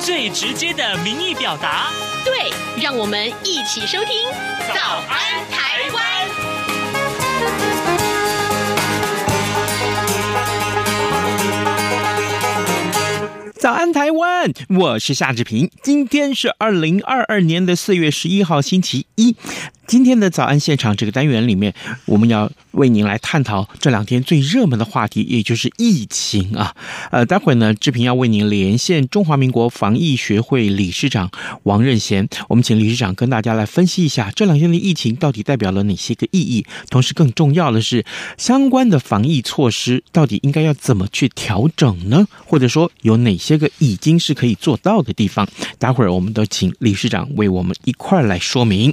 最直接的民意表达。对，让我们一起收听《早安台湾》。早安台湾，我是夏志平。今天是二零二二年的四月十一号，星期一。今天的早安现场这个单元里面，我们要为您来探讨这两天最热门的话题，也就是疫情啊。呃，待会儿呢，志平要为您连线中华民国防疫学会理事长王任贤，我们请理事长跟大家来分析一下这两天的疫情到底代表了哪些个意义，同时更重要的是，相关的防疫措施到底应该要怎么去调整呢？或者说有哪些个已经是可以做到的地方？待会儿我们都请理事长为我们一块儿来说明，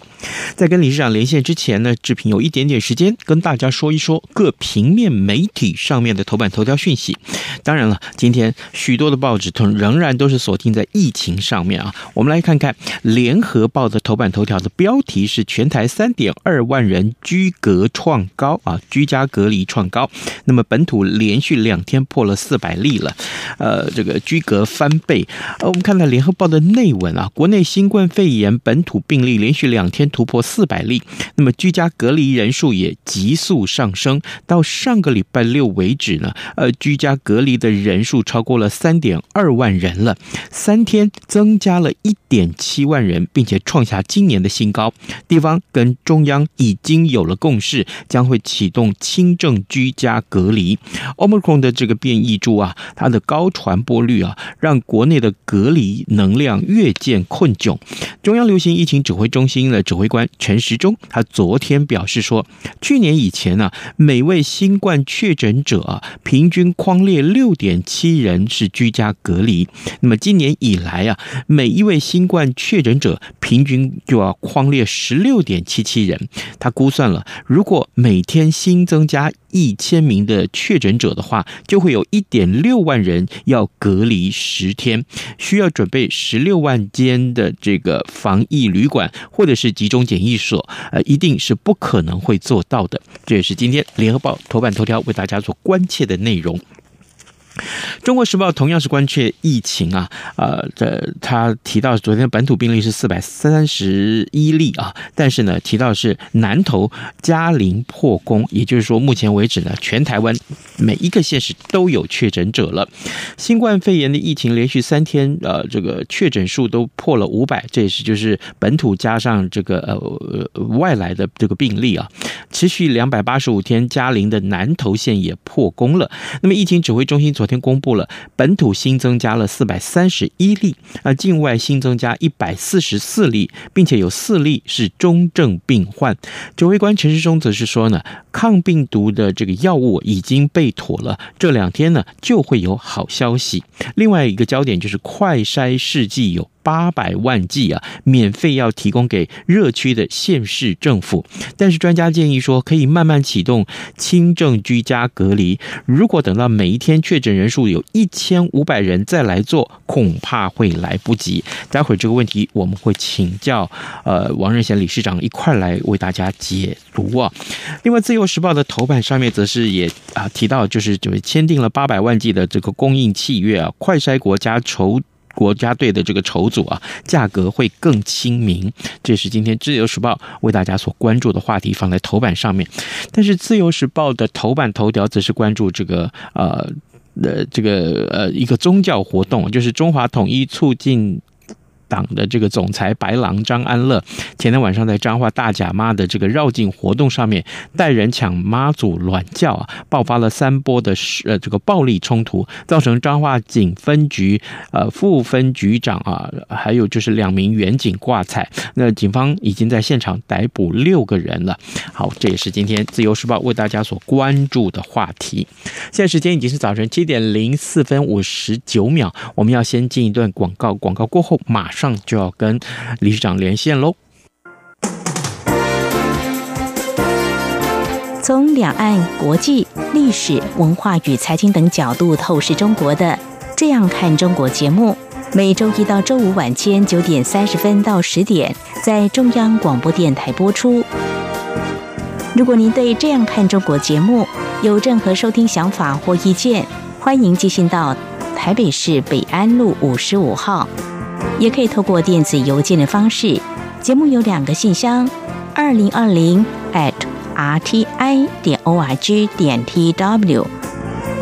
在跟。理事长连线之前呢，志平有一点点时间跟大家说一说各平面媒体上面的头版头条讯息。当然了，今天许多的报纸都仍然都是锁定在疫情上面啊。我们来看看《联合报》的头版头条的标题是“全台三点二万人居隔创高啊，居家隔离创高”。那么本土连续两天破了四百例了，呃，这个居隔翻倍。呃，我们看到《联合报》的内文啊，国内新冠肺炎本土病例连续两天突破四百。百例，那么居家隔离人数也急速上升。到上个礼拜六为止呢，呃，居家隔离的人数超过了三点二万人了，三天增加了一点七万人，并且创下今年的新高。地方跟中央已经有了共识，将会启动轻症居家隔离。Omicron 的这个变异株啊，它的高传播率啊，让国内的隔离能量越见困窘。中央流行疫情指挥中心的指挥官陈时钟，他昨天表示说，去年以前呢、每位新冠确诊者，平均框列六点七人是居家隔离。那么今年以来啊，每一位新冠确诊者平均就要框列十六点七七人。他估算了，如果每天新增加一千名的确诊者的话，就会有一点六万人要隔离十天，需要准备十六万间的这个防疫旅馆或者是集中检疫所。呃，一定是不可能会做到的。这也是今天联合报头版头条为大家所关切的内容。中国时报同样是关切疫情啊，呃，这他提到昨天本土病例是四百三十一例啊，但是呢，提到是南投嘉陵破功，也就是说，目前为止呢，全台湾每一个县市都有确诊者了。新冠肺炎的疫情连续三天，呃，这个确诊数都破了五百，这也是就是本土加上这个呃外来的这个病例啊，持续两百八十五天，嘉陵的南投县也破功了。那么疫情指挥中心昨天公布了本土新增加了四百三十一例，啊，境外新增加一百四十四例，并且有四例是中症病患。指挥官陈时中则是说呢，抗病毒的这个药物已经备妥了，这两天呢就会有好消息。另外一个焦点就是快筛试剂有。八百万剂啊，免费要提供给热区的县市政府，但是专家建议说，可以慢慢启动轻症居家隔离。如果等到每一天确诊人人数有一千五百人再来做，恐怕会来不及。待会儿这个问题我们会请教呃王任贤理事长一块来为大家解读啊。另外，《自由时报》的头版上面则是也啊提到，就是就签订了八百万剂的这个供应契约啊，快筛国家筹。国家队的这个筹组啊，价格会更亲民，这是今天自由时报为大家所关注的话题，放在头版上面。但是自由时报的头版头条则是关注这个呃的这个呃一个宗教活动，就是中华统一促进。党的这个总裁白狼张安乐前天晚上在彰化大甲妈的这个绕境活动上面带人抢妈祖銮轿啊，爆发了三波的呃这个暴力冲突，造成彰化警分局呃副分局长啊，还有就是两名员警挂彩。那警方已经在现场逮捕六个人了。好，这也是今天自由时报为大家所关注的话题。现在时间已经是早晨七点零四分五十九秒，我们要先进一段广告，广告过后马上。上就要跟理事长连线喽。从两岸、国际、历史文化与财经等角度透视中国的《这样看中国》节目，每周一到周五晚间九点三十分到十点在中央广播电台播出。如果您对《这样看中国》节目有任何收听想法或意见，欢迎寄信到台北市北安路五十五号，也可以透过电子邮件的方式。节目有两个信箱：二零二零 at r t i 点 o r g 点 t w，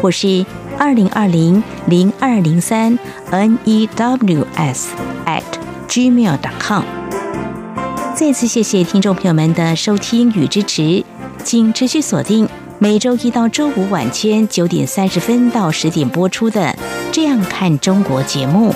或是二零二零零二零三 n e w s at gmail.com。再次谢谢听众朋友们的收听与支持，请持续锁定每周一到周五晚间九点三十分到十点播出的《这样看中国》节目。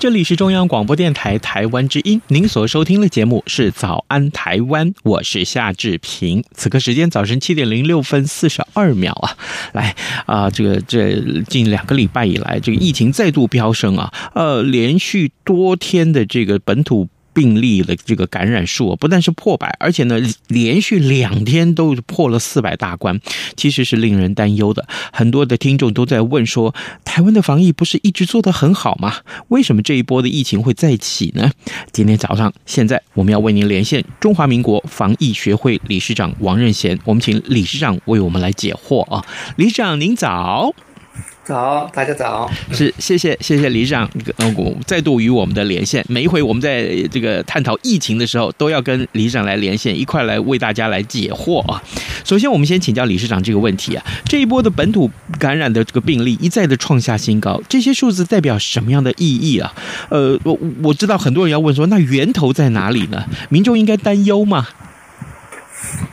这里是中央广播电台台湾之音，您所收听的节目是《早安台湾》，我是夏志平。此刻时间早晨七点零六分四十二秒啊，来啊、这个这近两个礼拜以来，这个疫情再度飙升啊，呃，连续多天的这个本土。病例的这个感染数不但是破百，而且呢，连续两天都破了四百大关，其实是令人担忧的。很多的听众都在问说，台湾的防疫不是一直做得很好吗？为什么这一波的疫情会再起呢？今天早上，现在我们要为您连线中华民国防疫学会理事长王任贤，我们请理事长为我们来解惑啊。理事长您早。早，大家早。是，谢谢，谢谢理事长，呃，再度与我们的连线。每一回我们在这个探讨疫情的时候，都要跟理事长来连线，一块来为大家来解惑啊。首先，我们先请教理事长这个问题啊，这一波的本土感染的这个病例一再的创下新高，这些数字代表什么样的意义啊？呃，我我知道很多人要问说，那源头在哪里呢？民众应该担忧吗？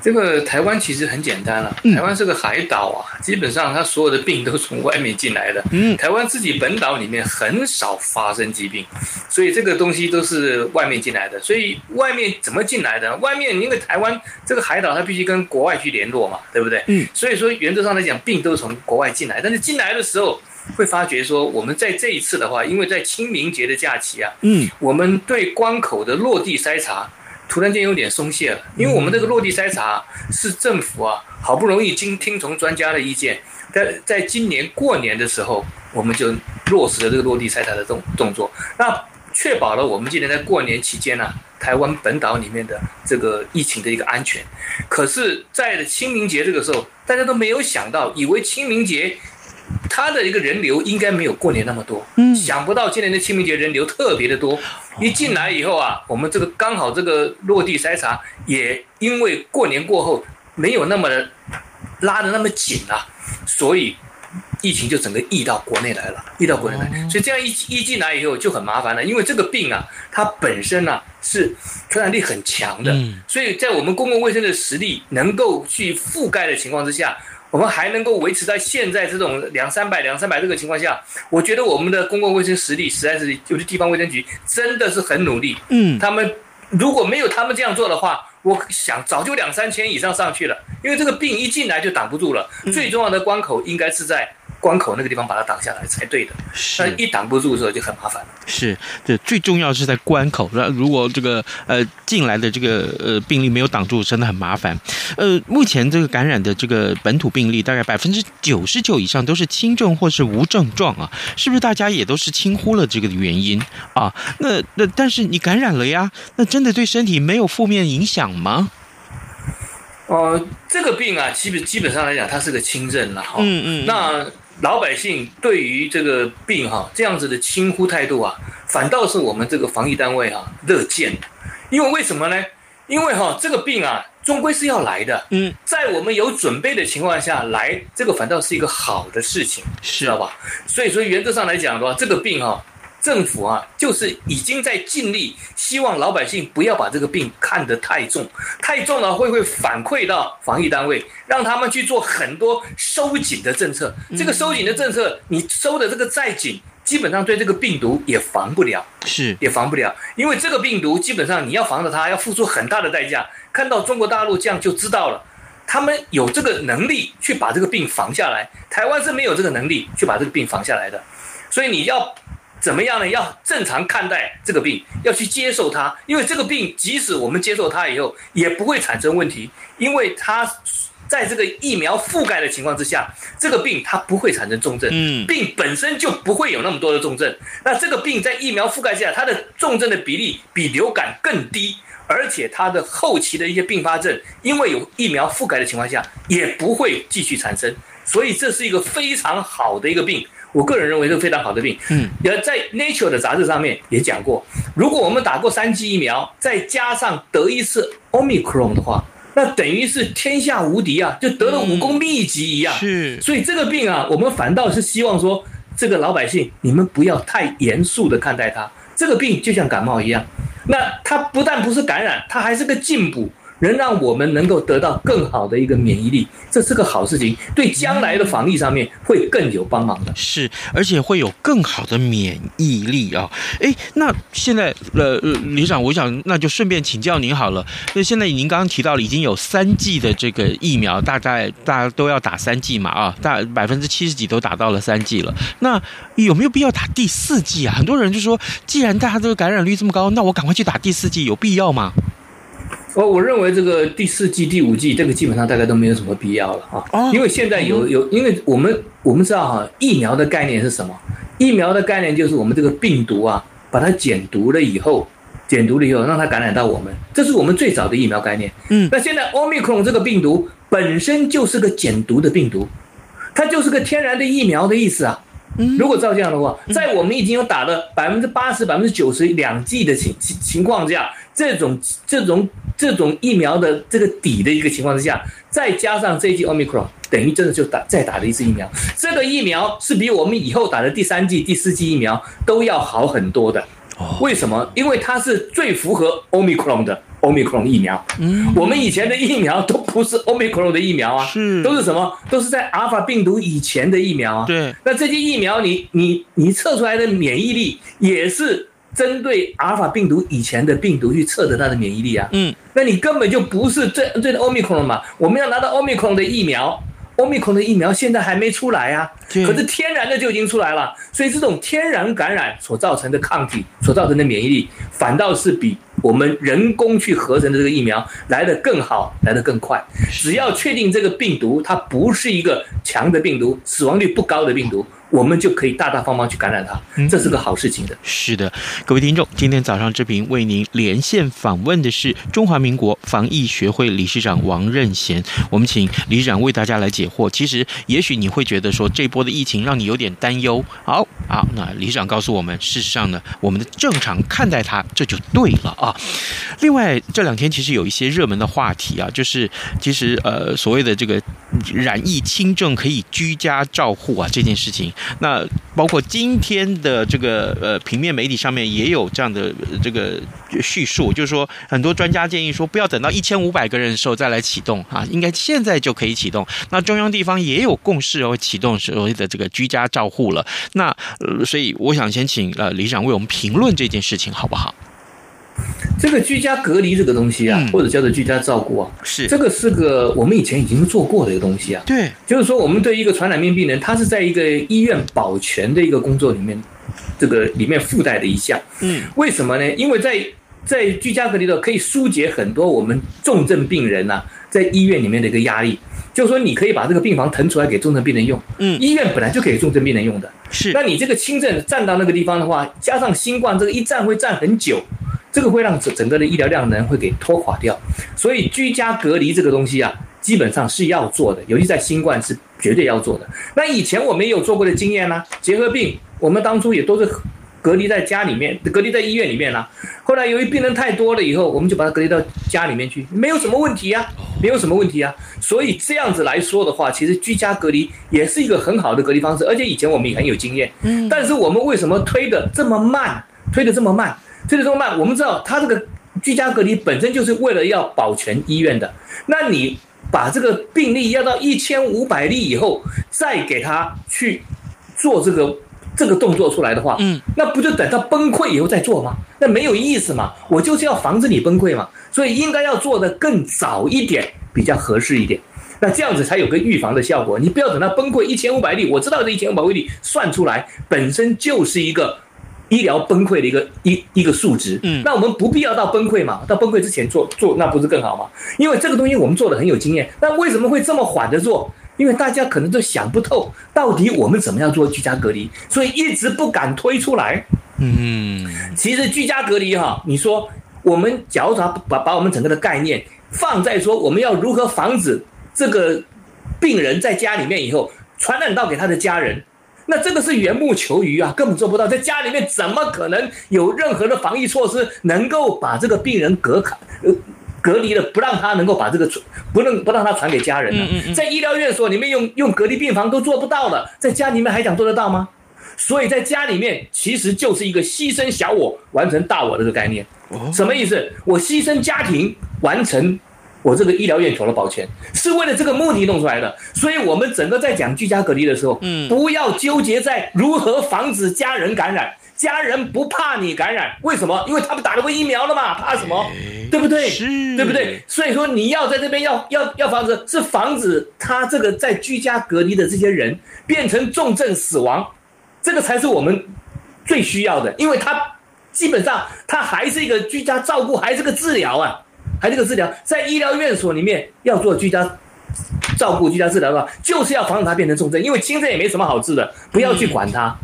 这个台湾其实很简单了，台湾是个海岛啊，基本上它所有的病都从外面进来的。嗯，台湾自己本岛里面很少发生疾病，所以这个东西都是外面进来的。所以外面怎么进来的？外面因为台湾这个海岛，它必须跟国外去联络嘛，对不对？嗯，所以说原则上来讲，病都是从国外进来，但是进来的时候会发觉说，我们在这一次的话，因为在清明节的假期啊，嗯，我们对关口的落地筛查。突然间有点松懈了，因为我们这个落地筛查是政府啊，好不容易经听从专家的意见，在在今年过年的时候，我们就落实了这个落地筛查的动动作，那确保了我们今年在过年期间呢，台湾本岛里面的这个疫情的一个安全。可是，在清明节这个时候，大家都没有想到，以为清明节。他的一个人流应该没有过年那么多，嗯，想不到今年的清明节人流特别的多。一进来以后啊，我们这个刚好这个落地筛查也因为过年过后没有那么的拉的那么紧啊，所以疫情就整个溢到国内来了，溢到国内来。所以这样一一进来以后就很麻烦了，因为这个病啊，它本身啊是传染力很强的，所以在我们公共卫生的实力能够去覆盖的情况之下。我们还能够维持在现在这种两三百、两三百这个情况下，我觉得我们的公共卫生实力实在是，就是地方卫生局真的是很努力。嗯，他们如果没有他们这样做的话，我想早就两三千以上上去了，因为这个病一进来就挡不住了。最重要的关口应该是在。关口那个地方把它挡下来才对的，但一挡不住的时候就很麻烦了。是，对，最重要是在关口。那如果这个呃进来的这个呃病例没有挡住，真的很麻烦。呃，目前这个感染的这个本土病例大概百分之九十九以上都是轻症或是无症状啊，是不是？大家也都是轻忽了这个原因啊？那那但是你感染了呀，那真的对身体没有负面影响吗？呃，这个病啊，基本基本上来讲，它是个轻症了哈。嗯嗯，那。老百姓对于这个病哈这样子的轻忽态度啊，反倒是我们这个防疫单位哈乐见的，因为为什么呢？因为哈这个病啊终归是要来的，嗯，在我们有准备的情况下来，这个反倒是一个好的事情，知道吧？所以说原则上来讲的话，这个病哈。政府啊，就是已经在尽力，希望老百姓不要把这个病看得太重，太重了会会反馈到防疫单位，让他们去做很多收紧的政策。这个收紧的政策，你收的这个再紧，基本上对这个病毒也防不了，是也防不了，因为这个病毒基本上你要防着它，要付出很大的代价。看到中国大陆这样就知道了。他们有这个能力去把这个病防下来，台湾是没有这个能力去把这个病防下来的，所以你要怎么样呢？要正常看待这个病，要去接受它，因为这个病即使我们接受它以后，也不会产生问题，因为它在这个疫苗覆盖的情况之下，这个病它不会产生重症，嗯，病本身就不会有那么多的重症，那这个病在疫苗覆盖下，它的重症的比例比流感更低。而且它的后期的一些并发症，因为有疫苗覆盖的情况下，也不会继续产生，所以这是一个非常好的一个病。我个人认为是非常好的病。嗯，而在 Nature 的杂志上面也讲过，如果我们打过三剂疫苗，再加上得一次 Omicron 的话，那等于是天下无敌啊，就得了武功秘籍一样。是，所以这个病啊，我们反倒是希望说，这个老百姓你们不要太严肃的看待它，这个病就像感冒一样。那它不但不是感染，它还是个进补。能让我们能够得到更好的一个免疫力，这是个好事情，对将来的防疫上面会更有帮忙的。是，而且会有更好的免疫力啊！哎，那现在呃李，长，我想那就顺便请教您好了。那现在您刚刚提到了已经有三剂的这个疫苗，大概大家都要打三剂嘛啊，大百分之七十几都打到了三剂了。那有没有必要打第四剂啊？很多人就说，既然大家这个感染率这么高，那我赶快去打第四剂，有必要吗？我我认为这个第四季、第五季，这个基本上大概都没有什么必要了啊，因为现在有有，因为我们我们知道哈，疫苗的概念是什么？疫苗的概念就是我们这个病毒啊，把它减毒了以后，减毒了以后让它感染到我们，这是我们最早的疫苗概念。嗯，那现在 Omicron 这个病毒本身就是个减毒的病毒，它就是个天然的疫苗的意思啊。如果照这样的话，在我们已经有打了百分之八十、百分之九十两剂的情情情况下，这种这种这种疫苗的这个底的一个情况之下，再加上这一剂 Omicron，等于真的就打再打了一次疫苗。这个疫苗是比我们以后打的第三剂、第四剂疫苗都要好很多的。为什么？因为它是最符合 Omicron 的。Omicron 疫苗，嗯，我们以前的疫苗都不是 Omicron 的疫苗啊，是，都是什么？都是在阿尔法病毒以前的疫苗啊。对，那这些疫苗你，你你你测出来的免疫力也是针对阿尔法病毒以前的病毒去测得它的免疫力啊。嗯，那你根本就不是最最的 Omicron 嘛？我们要拿到 Omicron 的疫苗，Omicron 的疫苗现在还没出来啊，可是天然的就已经出来了，所以这种天然感染所造成的抗体所造成的免疫力，反倒是比。我们人工去合成的这个疫苗来得更好，来得更快。只要确定这个病毒它不是一个强的病毒，死亡率不高的病毒。我们就可以大大方方去感染它，这是个好事情的。是的，各位听众，今天早上这频为您连线访问的是中华民国防疫学会理事长王任贤。我们请理事长为大家来解惑。其实，也许你会觉得说这波的疫情让你有点担忧。好，好，那理事长告诉我们，事实上呢，我们的正常看待它，这就对了啊。另外，这两天其实有一些热门的话题啊，就是其实呃所谓的这个染疫轻症可以居家照护啊这件事情。那包括今天的这个呃平面媒体上面也有这样的这个叙述，就是说很多专家建议说不要等到一千五百个人的时候再来启动啊，应该现在就可以启动。那中央地方也有共识要启动所谓的这个居家照护了。那，所以我想先请呃李长为我们评论这件事情好不好？这个居家隔离这个东西啊，或者叫做居家照顾啊，是这个是个我们以前已经做过的一个东西啊。对，就是说我们对一个传染病病人，他是在一个医院保全的一个工作里面，这个里面附带的一项。嗯，为什么呢？因为在在居家隔离的可以疏解很多我们重症病人呐，在医院里面的一个压力。就是说，你可以把这个病房腾出来给重症病人用。嗯，医院本来就可以重症病人用的。是，那你这个轻症站到那个地方的话，加上新冠这个一站会站很久。这个会让整整个的医疗量能会给拖垮掉，所以居家隔离这个东西啊，基本上是要做的，尤其在新冠是绝对要做的。那以前我们也有做过的经验呢、啊，结核病我们当初也都是隔离在家里面，隔离在医院里面了、啊。后来由于病人太多了以后，我们就把它隔离到家里面去，没有什么问题啊，没有什么问题啊。所以这样子来说的话，其实居家隔离也是一个很好的隔离方式，而且以前我们也很有经验。嗯，但是我们为什么推得这么慢？推得这么慢？推得这么慢？我们知道他这个居家隔离本身就是为了要保全医院的，那你。把这个病例要到一千五百例以后，再给他去做这个这个动作出来的话，嗯，那不就等到崩溃以后再做吗？那没有意思嘛。我就是要防止你崩溃嘛，所以应该要做的更早一点，比较合适一点。那这样子才有个预防的效果。你不要等到崩溃一千五百例，我知道这一千五百例算出来本身就是一个。医疗崩溃的一个一一个数值，嗯，那我们不必要到崩溃嘛，到崩溃之前做做，那不是更好吗？因为这个东西我们做的很有经验，那为什么会这么缓着做？因为大家可能都想不透，到底我们怎么样做居家隔离，所以一直不敢推出来。嗯，其实居家隔离哈，你说我们假如说把把我们整个的概念放在说我们要如何防止这个病人在家里面以后传染到给他的家人。那这个是缘木求鱼啊，根本做不到。在家里面怎么可能有任何的防疫措施能够把这个病人隔开、呃隔离了，不让他能够把这个传，不能不让他传给家人呢？在医疗院所里面用用隔离病房都做不到了，在家里面还想做得到吗？所以在家里面其实就是一个牺牲小我完成大我的这个概念。什么意思？我牺牲家庭完成。我这个医疗院所的保全是为了这个目的弄出来的，所以我们整个在讲居家隔离的时候，嗯，不要纠结在如何防止家人感染，家人不怕你感染，为什么？因为他们打了过疫苗了嘛，怕什么？对不对？是，对不对？所以说你要在这边要要要防止，是防止他这个在居家隔离的这些人变成重症死亡，这个才是我们最需要的，因为他基本上他还是一个居家照顾，还是个治疗啊。还这个治疗，在医疗院所里面要做居家照顾、居家治疗的话，就是要防止它变成重症，因为轻症也没什么好治的，不要去管它，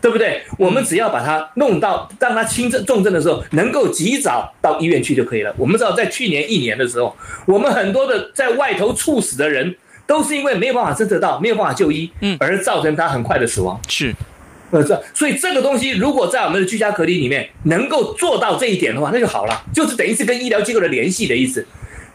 对不对？我们只要把它弄到，让它轻症、重症的时候，能够及早到医院去就可以了。我们知道，在去年一年的时候，我们很多的在外头猝死的人，都是因为没有办法侦测到，没有办法就医，嗯，而造成他很快的死亡。是。呃，这所以这个东西如果在我们的居家隔离里面能够做到这一点的话，那就好了，就是等于是跟医疗机构的联系的意思。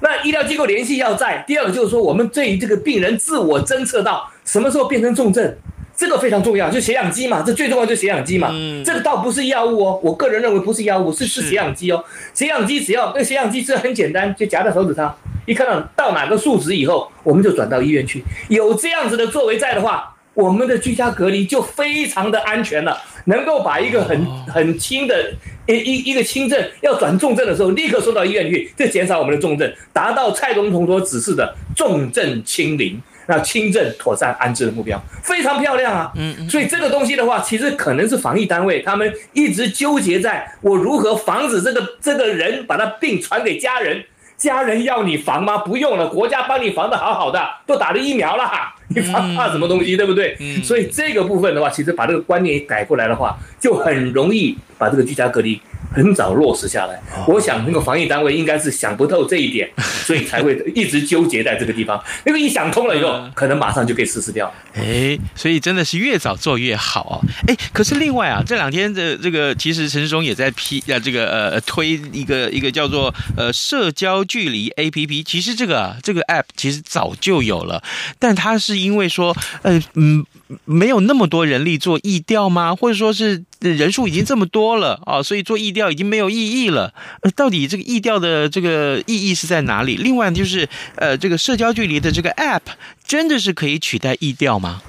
那医疗机构联系要在，第二个就是说，我们对于这个病人自我侦测到什么时候变成重症，这个非常重要，就血氧机嘛，这最重要就是血氧机嘛。嗯，这个倒不是药物哦，我个人认为不是药物，是是血氧机哦。血氧机只要那血氧机是很简单，就夹在手指上，一看到到哪个数值以后，我们就转到医院去。有这样子的作为在的话。我们的居家隔离就非常的安全了，能够把一个很很轻的一一一个轻症要转重症的时候，立刻送到医院去，这减少我们的重症，达到蔡总统所指示的重症清零，那轻症妥善安置的目标，非常漂亮啊。嗯，所以这个东西的话，其实可能是防疫单位他们一直纠结在我如何防止这个这个人把他病传给家人。家人要你防吗？不用了，国家帮你防的好好的，都打了疫苗了，你防怕什么东西，对不对？所以这个部分的话，其实把这个观念改过来的话，就很容易把这个居家隔离。很早落实下来，我想那个防疫单位应该是想不透这一点，所以才会一直纠结在这个地方。那个一想通了以后，可能马上就可以实施掉。哎，所以真的是越早做越好哦。哎，可是另外啊，这两天的这个其实陈时中也在批啊，这个呃推一个一个叫做呃社交距离 APP。其实这个这个 App 其实早就有了，但它是因为说呃嗯没有那么多人力做疫调吗？或者说是？人数已经这么多了啊，所以做意调已经没有意义了。呃，到底这个意调的这个意义是在哪里？另外就是，呃，这个社交距离的这个 App 真的是可以取代意调吗？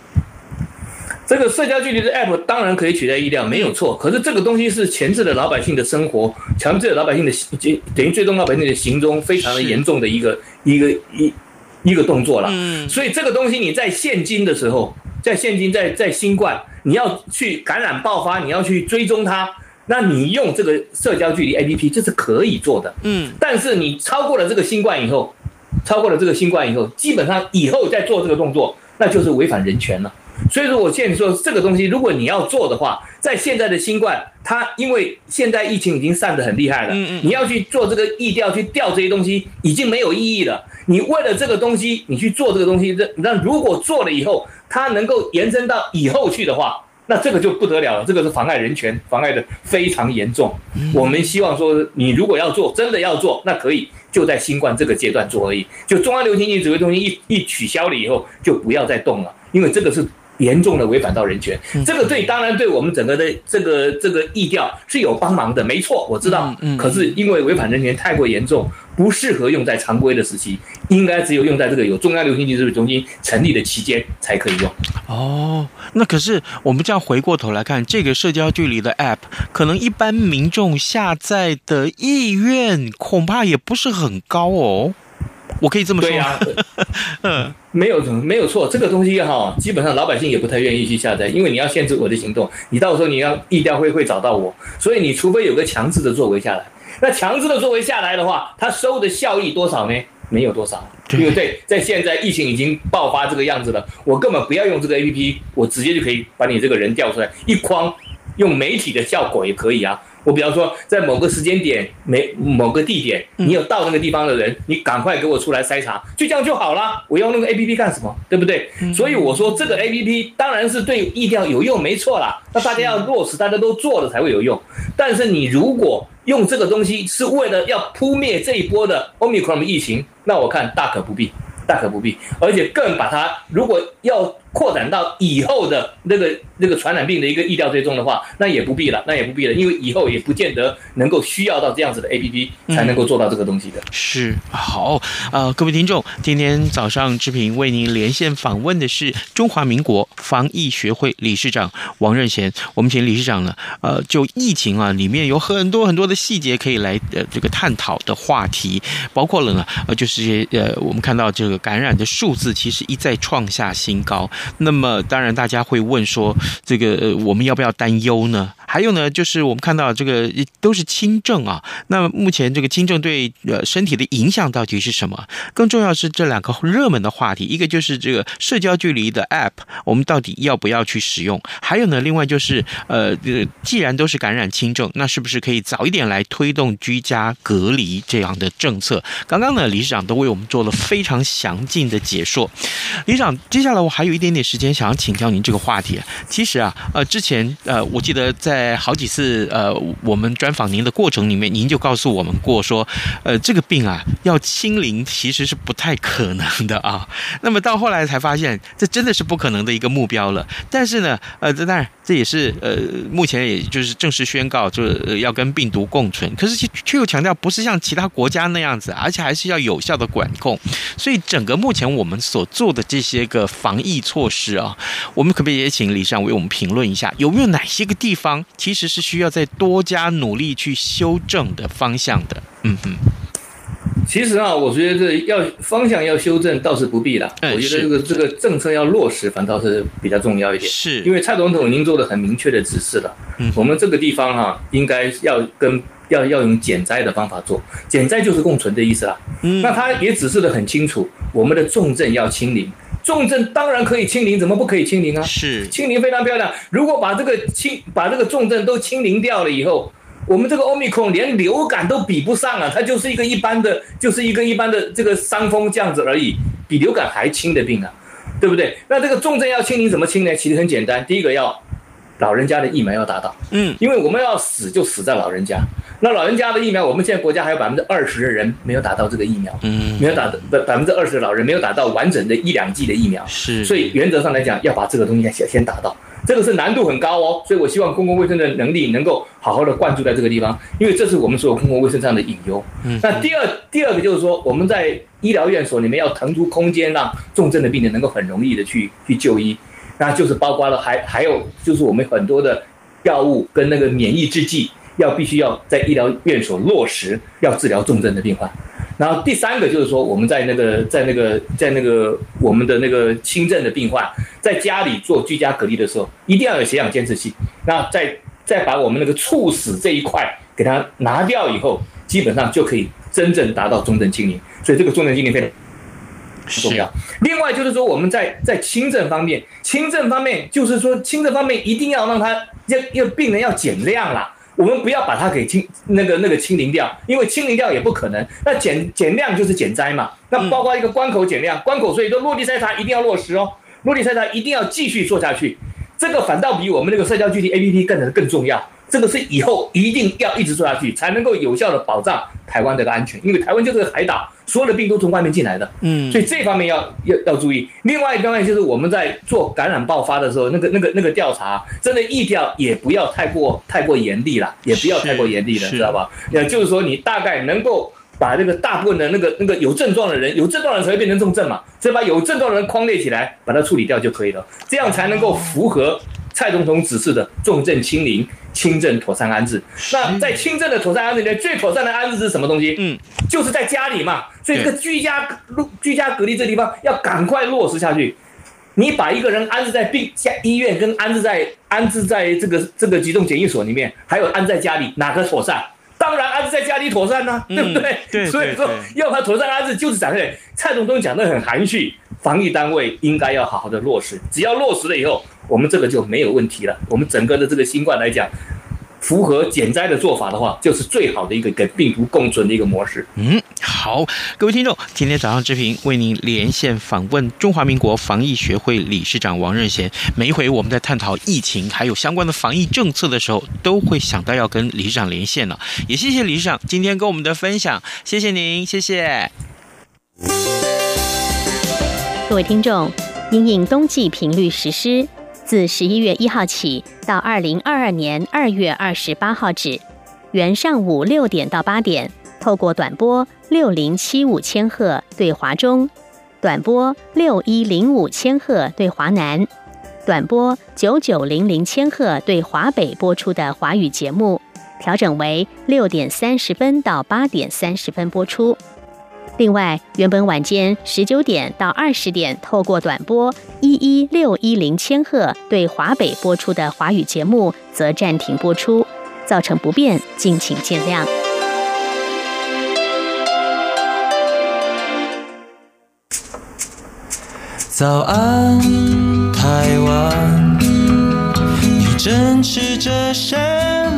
这个社交距离的 App 当然可以取代疫调，没有错。可是这个东西是钳制了老百姓的生活，强制了老百姓的行，等于最终老百姓的行踪非常的严重的一个一个一一个动作了。嗯，所以这个东西你在现今的时候，在现今在在新冠。你要去感染爆发，你要去追踪它，那你用这个社交距离 APP 这是可以做的，嗯。但是你超过了这个新冠以后，超过了这个新冠以后，基本上以后再做这个动作，那就是违反人权了。所以说，我现在说，这个东西如果你要做的话，在现在的新冠，它因为现在疫情已经散得很厉害了，嗯嗯，你要去做这个疫调去调这些东西，已经没有意义了。你为了这个东西，你去做这个东西，这那如果做了以后，它能够延伸到以后去的话，那这个就不得了了，这个是妨碍人权，妨碍的非常严重。我们希望说，你如果要做，真的要做，那可以就在新冠这个阶段做而已。就中央流行疫情指挥中心一一取消了以后，就不要再动了，因为这个是。严重的违反到人权，这个对当然对我们整个的这个这个疫调是有帮忙的，没错，我知道。可是因为违反人权太过严重，不适合用在常规的时期，应该只有用在这个有中央流行疫情中心成立的期间才可以用。哦，那可是我们这样回过头来看，这个社交距离的 App，可能一般民众下载的意愿恐怕也不是很高哦。我可以这么说，对呀，嗯，没有没有错，这个东西哈，基本上老百姓也不太愿意去下载，因为你要限制我的行动，你到时候你要疫调会会找到我，所以你除非有个强制的作为下来，那强制的作为下来的话，它收的效益多少呢？没有多少，对不对？在现在疫情已经爆发这个样子了，我根本不要用这个 APP，我直接就可以把你这个人调出来，一框用媒体的效果也可以啊。我比方说，在某个时间点、每某个地点，你有到那个地方的人，你赶快给我出来筛查，就这样就好了。我要那个 APP 干什么？对不对？所以我说这个 APP 当然是对疫调有用，没错啦。那大家要落实，大家都做了才会有用。但是你如果用这个东西是为了要扑灭这一波的 Omicron 的疫情，那我看大可不必。大可不必，而且更把它，如果要扩展到以后的那个那个传染病的一个疫调追踪的话，那也不必了，那也不必了，因为以后也不见得能够需要到这样子的 APP 才能够做到这个东西的。是好，呃，各位听众，今天早上志平为您连线访问的是中华民国防疫学会理事长王任贤，我们请理事长呢，呃，就疫情啊里面有很多很多的细节可以来呃这个探讨的话题，包括了呢，呃，就是呃我们看到这个。感染的数字其实一再创下新高，那么当然大家会问说，这个我们要不要担忧呢？还有呢，就是我们看到这个都是轻症啊，那目前这个轻症对呃身体的影响到底是什么？更重要是这两个热门的话题，一个就是这个社交距离的 App，我们到底要不要去使用？还有呢，另外就是呃，既然都是感染轻症，那是不是可以早一点来推动居家隔离这样的政策？刚刚呢，理事长都为我们做了非常详尽的解说。理事长，接下来我还有一点点时间，想请教您这个话题。其实啊，呃，之前呃，我记得在好几次呃，我们专访您的过程里面，您就告诉我们过说，呃，这个病啊，要清零其实是不太可能的啊。那么到后来才发现，这真的是不可能的一个目标了。但是呢，呃，这当然这也是呃，目前也就是正式宣告，就是要跟病毒共存。可是却又强调，不是像其他国家那样子，而且还是要有效的管控。所以整个目前我们所做的这些个防疫措施啊，我们可不可以也请理事长为我们评论一下，有没有哪些个地方其实是需要再多加努力去修正的方向的？嗯哼，其实啊，我觉得这要方向要修正倒是不必了。我觉得这个这个政策要落实，反倒是比较重要一点。是因为蔡总统已经做了很明确的指示了。嗯，我们这个地方哈、啊，应该要跟。要要用减灾的方法做，减灾就是共存的意思啦。嗯，那他也指示的很清楚，我们的重症要清零，重症当然可以清零，怎么不可以清零啊？是清零非常漂亮。如果把这个清把这个重症都清零掉了以后，我们这个奥密克连流感都比不上啊，它就是一个一般的，就是一个一般的这个伤风这样子而已，比流感还轻的病啊，对不对？那这个重症要清零怎么清呢？其实很简单，第一个要老人家的疫苗要打到，嗯，因为我们要死就死在老人家。那老人家的疫苗，我们现在国家还有百分之二十的人没有打到这个疫苗，嗯，没有打的百分之二十的老人没有打到完整的一两剂的疫苗，是，所以原则上来讲，要把这个东西先先打到，这个是难度很高哦，所以我希望公共卫生的能力能够好好的灌注在这个地方，因为这是我们所有公共卫生上的隐忧。嗯，那第二第二个就是说，我们在医疗院所里面要腾出空间，让重症的病人能够很容易的去去就医，那就是包括了还还有就是我们很多的药物跟那个免疫制剂。要必须要在医疗院所落实，要治疗重症的病患。然后第三个就是说，我们在那个在那个在那个我们的那个轻症的病患，在家里做居家隔离的时候，一定要有血氧监测器。那再再把我们那个猝死这一块给它拿掉以后，基本上就可以真正达到重症清零。所以这个重症清零非常重要。另外就是说，我们在在轻症方面，轻症方面就是说轻症方面一定要让他要要病人要减量啦。我们不要把它给清那个那个清零掉，因为清零掉也不可能。那减减量就是减灾嘛。那包括一个关口减量，关口所以说落地筛查一定要落实哦，落地筛查一定要继续做下去。这个反倒比我们那个社交距离 APP 更更重要。这个是以后一定要一直做下去，才能够有效的保障台湾这个安全。因为台湾就是个海岛，所有的病都从外面进来的。嗯，所以这方面要要要注意。另外一方面就是我们在做感染爆发的时候，那个那个那个调查，真的疫调也不要太过太过严厉了，也不要太过严厉了，知道吧？也就是说，你大概能够把那个大部分的那个那个有症状的人，有症状的人才会变成重症嘛，所以把有症状的人框列起来，把它处理掉就可以了，这样才能够符合蔡总统指示的重症清零。轻症妥善安置，那在轻症的妥善安置里面，最妥善的安置是什么东西？嗯，就是在家里嘛。所以这个居家居家隔离这地方要赶快落实下去。你把一个人安置在病家医院，跟安置在安置在这个这个集中检疫所里面，还有安在家里，哪个妥善？当然安置在家里妥善呢、啊，对不对？对。所以说要把妥善安置，就是展开。蔡总统讲的很含蓄，防疫单位应该要好好的落实，只要落实了以后。我们这个就没有问题了。我们整个的这个新冠来讲，符合减灾的做法的话，就是最好的一个跟病毒共存的一个模式。嗯，好，各位听众，今天早上之平为您连线访问中华民国防疫学会理事长王任贤。每一回我们在探讨疫情还有相关的防疫政策的时候，都会想到要跟理事长连线了。也谢谢理事长今天跟我们的分享，谢谢您，谢谢。各位听众，因应冬季频率实施。自十一月一号起到二零二二年二月二十八号止，原上午六点到八点，透过短波六零七五千赫对华中，短波六一零五千赫对华南，短波九九零零千赫对华北播出的华语节目，调整为六点三十分到八点三十分播出。另外，原本晚间十九点到二十点透过短波一一六一零千赫对华北播出的华语节目，则暂停播出，造成不便，敬请见谅。早安，台湾，你正吃着什么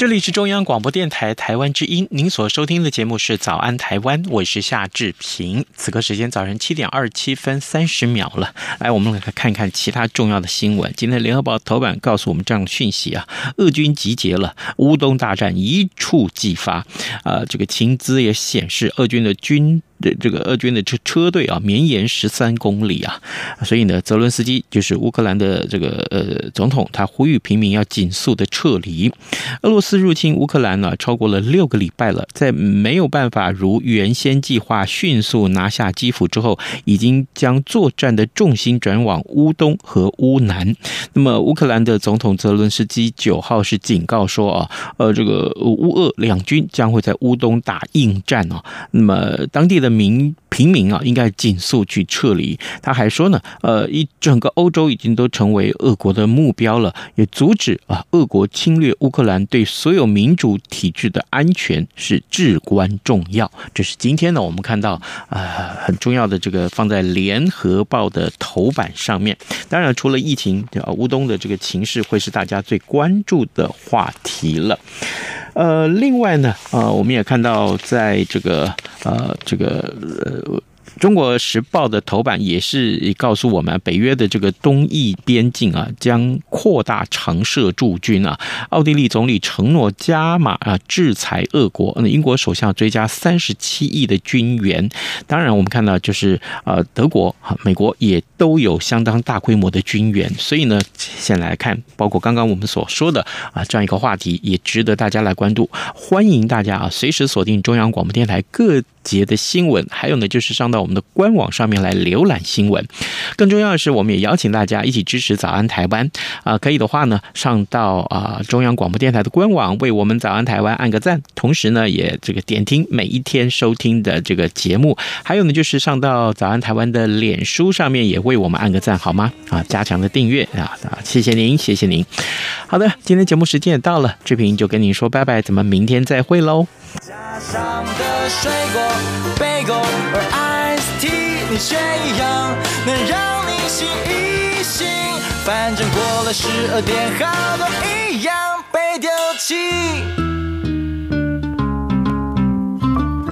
这里是中央广播电台台湾之音，您所收听的节目是《早安台湾》，我是夏志平。此刻时间早晨七点二十七分三十秒了，来，我们来看看其他重要的新闻。今天《联合报》头版告诉我们这样的讯息啊：俄军集结了，乌东大战一触即发。呃，这个情资也显示，俄军的军。这这个俄军的车车队啊，绵延十三公里啊，所以呢，泽伦斯基就是乌克兰的这个呃总统，他呼吁平民要尽速的撤离。俄罗斯入侵乌克兰呢，超过了六个礼拜了，在没有办法如原先计划迅速拿下基辅之后，已经将作战的重心转往乌东和乌南。那么，乌克兰的总统泽伦斯基九号是警告说啊，呃，这个乌俄两军将会在乌东打硬战啊。那么，当地的。民平民啊，应该尽速去撤离。他还说呢，呃，一整个欧洲已经都成为俄国的目标了，也阻止啊，俄国侵略乌克兰，对所有民主体制的安全是至关重要。这是今天呢，我们看到啊、很重要的这个放在联合报的头版上面。当然，除了疫情，啊，乌东的这个情势会是大家最关注的话题了。呃，另外呢，呃，我们也看到，在这个呃，这个呃。中国时报的头版也是告诉我们，北约的这个东翼边境啊，将扩大常设驻军啊。奥地利总理承诺加码啊，制裁俄国。那英国首相追加三十七亿的军援。当然，我们看到就是呃，德国、美国也都有相当大规模的军援。所以呢，先来看，包括刚刚我们所说的啊，这样一个话题，也值得大家来关注。欢迎大家啊，随时锁定中央广播电台各节的新闻，还有呢，就是上到我们的官网上面来浏览新闻。更重要的是，我们也邀请大家一起支持早安台湾啊、可以的话呢，上到啊、中央广播电台的官网，为我们早安台湾按个赞。同时呢，也这个点听每一天收听的这个节目。还有呢，就是上到早安台湾的脸书上面，也会为我们按个赞，好吗？啊，加强的订阅啊啊！谢谢您，谢谢您。好的，今天节目时间也到了，志平就跟您说拜拜，咱们明天再会喽。反正过了十二点，好多一样被丢弃。